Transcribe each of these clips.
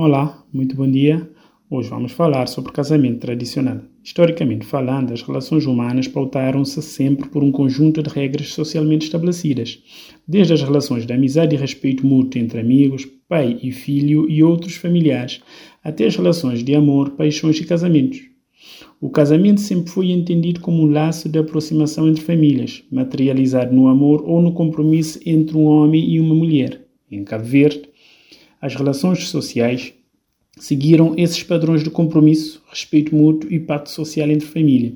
Olá, muito bom dia. Hoje vamos falar sobre casamento tradicional. Historicamente falando, as relações humanas pautaram-se sempre por um conjunto de regras socialmente estabelecidas, desde as relações de amizade e respeito mútuo entre amigos, pai e filho e outros familiares, até as relações de amor, paixões e casamentos. O casamento sempre foi entendido como um laço de aproximação entre famílias, materializado no amor ou no compromisso entre um homem e uma mulher. Em Cabo Verde, as relações sociais seguiram esses padrões de compromisso, respeito mútuo e pacto social entre família.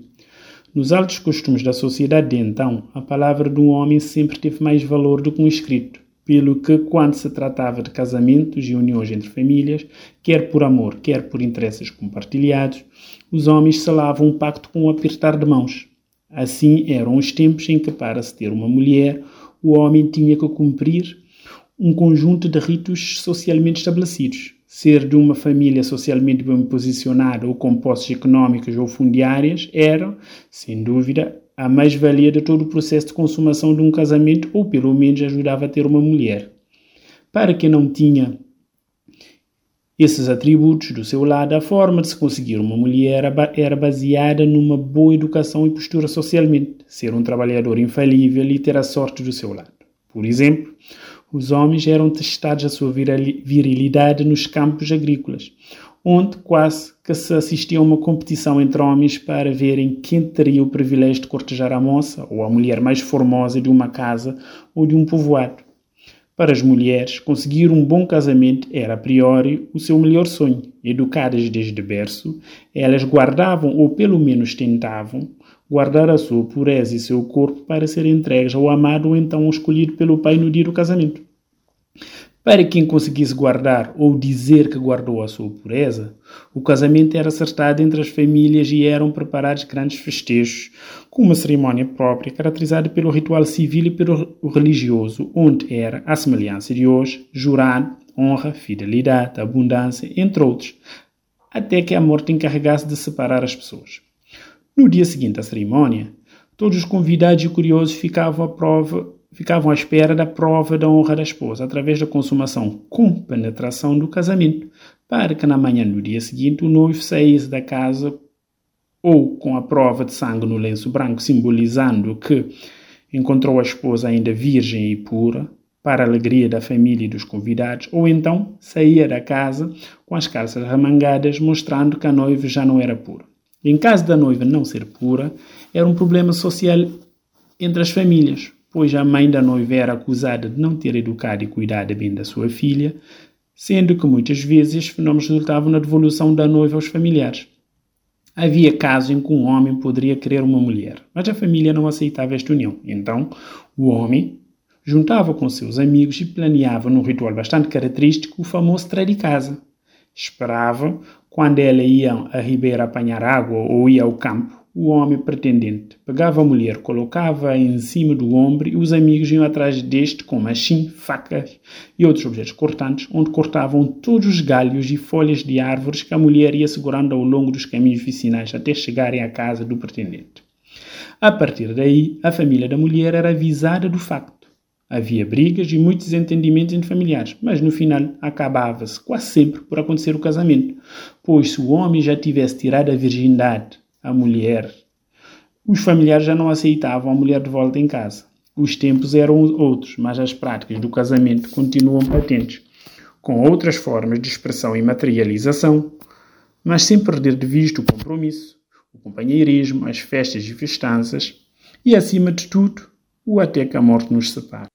Nos altos costumes da sociedade de então, a palavra de um homem sempre teve mais valor do que um escrito, pelo que, quando se tratava de casamentos e uniões entre famílias, quer por amor, quer por interesses compartilhados, os homens selavam um pacto com um apertar de mãos. Assim eram os tempos em que, para se ter uma mulher, o homem tinha que cumprir um conjunto de ritos socialmente estabelecidos. Ser de uma família socialmente bem posicionada ou com posses económicas ou fundiárias era, sem dúvida, a mais-valia de todo o processo de consumação de um casamento ou pelo menos ajudava a ter uma mulher. Para quem não tinha esses atributos do seu lado, a forma de se conseguir uma mulher era baseada numa boa educação e postura socialmente, ser um trabalhador infalível e ter a sorte do seu lado. Por exemplo, os homens eram testados a sua virilidade nos campos agrícolas, onde quase que se assistia a uma competição entre homens para verem quem teria o privilégio de cortejar a moça ou a mulher mais formosa de uma casa ou de um povoado. Para as mulheres, conseguir um bom casamento era a priori o seu melhor sonho. Educadas desde berço, elas guardavam, ou pelo menos tentavam, guardar a sua pureza e seu corpo para ser entregues ao amado ou então escolhido pelo pai no dia do casamento. Para quem conseguisse guardar ou dizer que guardou a sua pureza, o casamento era acertado entre as famílias e eram preparados grandes festejos, com uma cerimónia própria caracterizada pelo ritual civil e pelo religioso, onde era, à semelhança de hoje, jurado, honra, fidelidade, abundância, entre outros, até que a morte encarregasse de separar as pessoas. No dia seguinte à cerimônia, todos os convidados e curiosos ficavam à prova ficavam à espera da prova da honra da esposa através da consumação com penetração do casamento, para que na manhã do dia seguinte o noivo saísse da casa ou com a prova de sangue no lenço branco, simbolizando que encontrou a esposa ainda virgem e pura, para a alegria da família e dos convidados, ou então saía da casa com as calças remangadas, mostrando que a noiva já não era pura. Em caso da noiva não ser pura, era um problema social entre as famílias, pois a mãe da noiva era acusada de não ter educado e cuidado bem da sua filha, sendo que muitas vezes estes fenômenos resultavam na devolução da noiva aos familiares. Havia casos em que um homem poderia querer uma mulher, mas a família não aceitava esta união. Então, o homem juntava com seus amigos e planeava, num ritual bastante característico, o famoso trair de casa. Esperava quando ela ia à ribeira apanhar água ou ia ao campo, o homem pretendente pegava a mulher, colocava-a em cima do ombro e os amigos iam atrás deste com machim, facas e outros objetos cortantes, onde cortavam todos os galhos e folhas de árvores que a mulher ia segurando ao longo dos caminhos vicinais até chegarem à casa do pretendente. A partir daí, a família da mulher era avisada do facto. Havia brigas e muitos desentendimentos entre familiares, mas no final acabava-se quase sempre por acontecer o casamento, pois se o homem já tivesse tirado a virgindade à mulher, os familiares já não aceitavam a mulher de volta em casa. Os tempos eram outros, mas as práticas do casamento continuam patentes, com outras formas de expressão e materialização, mas sem perder de vista o compromisso, o companheirismo, as festas e festanças e, acima de tudo, o até que a morte nos separe.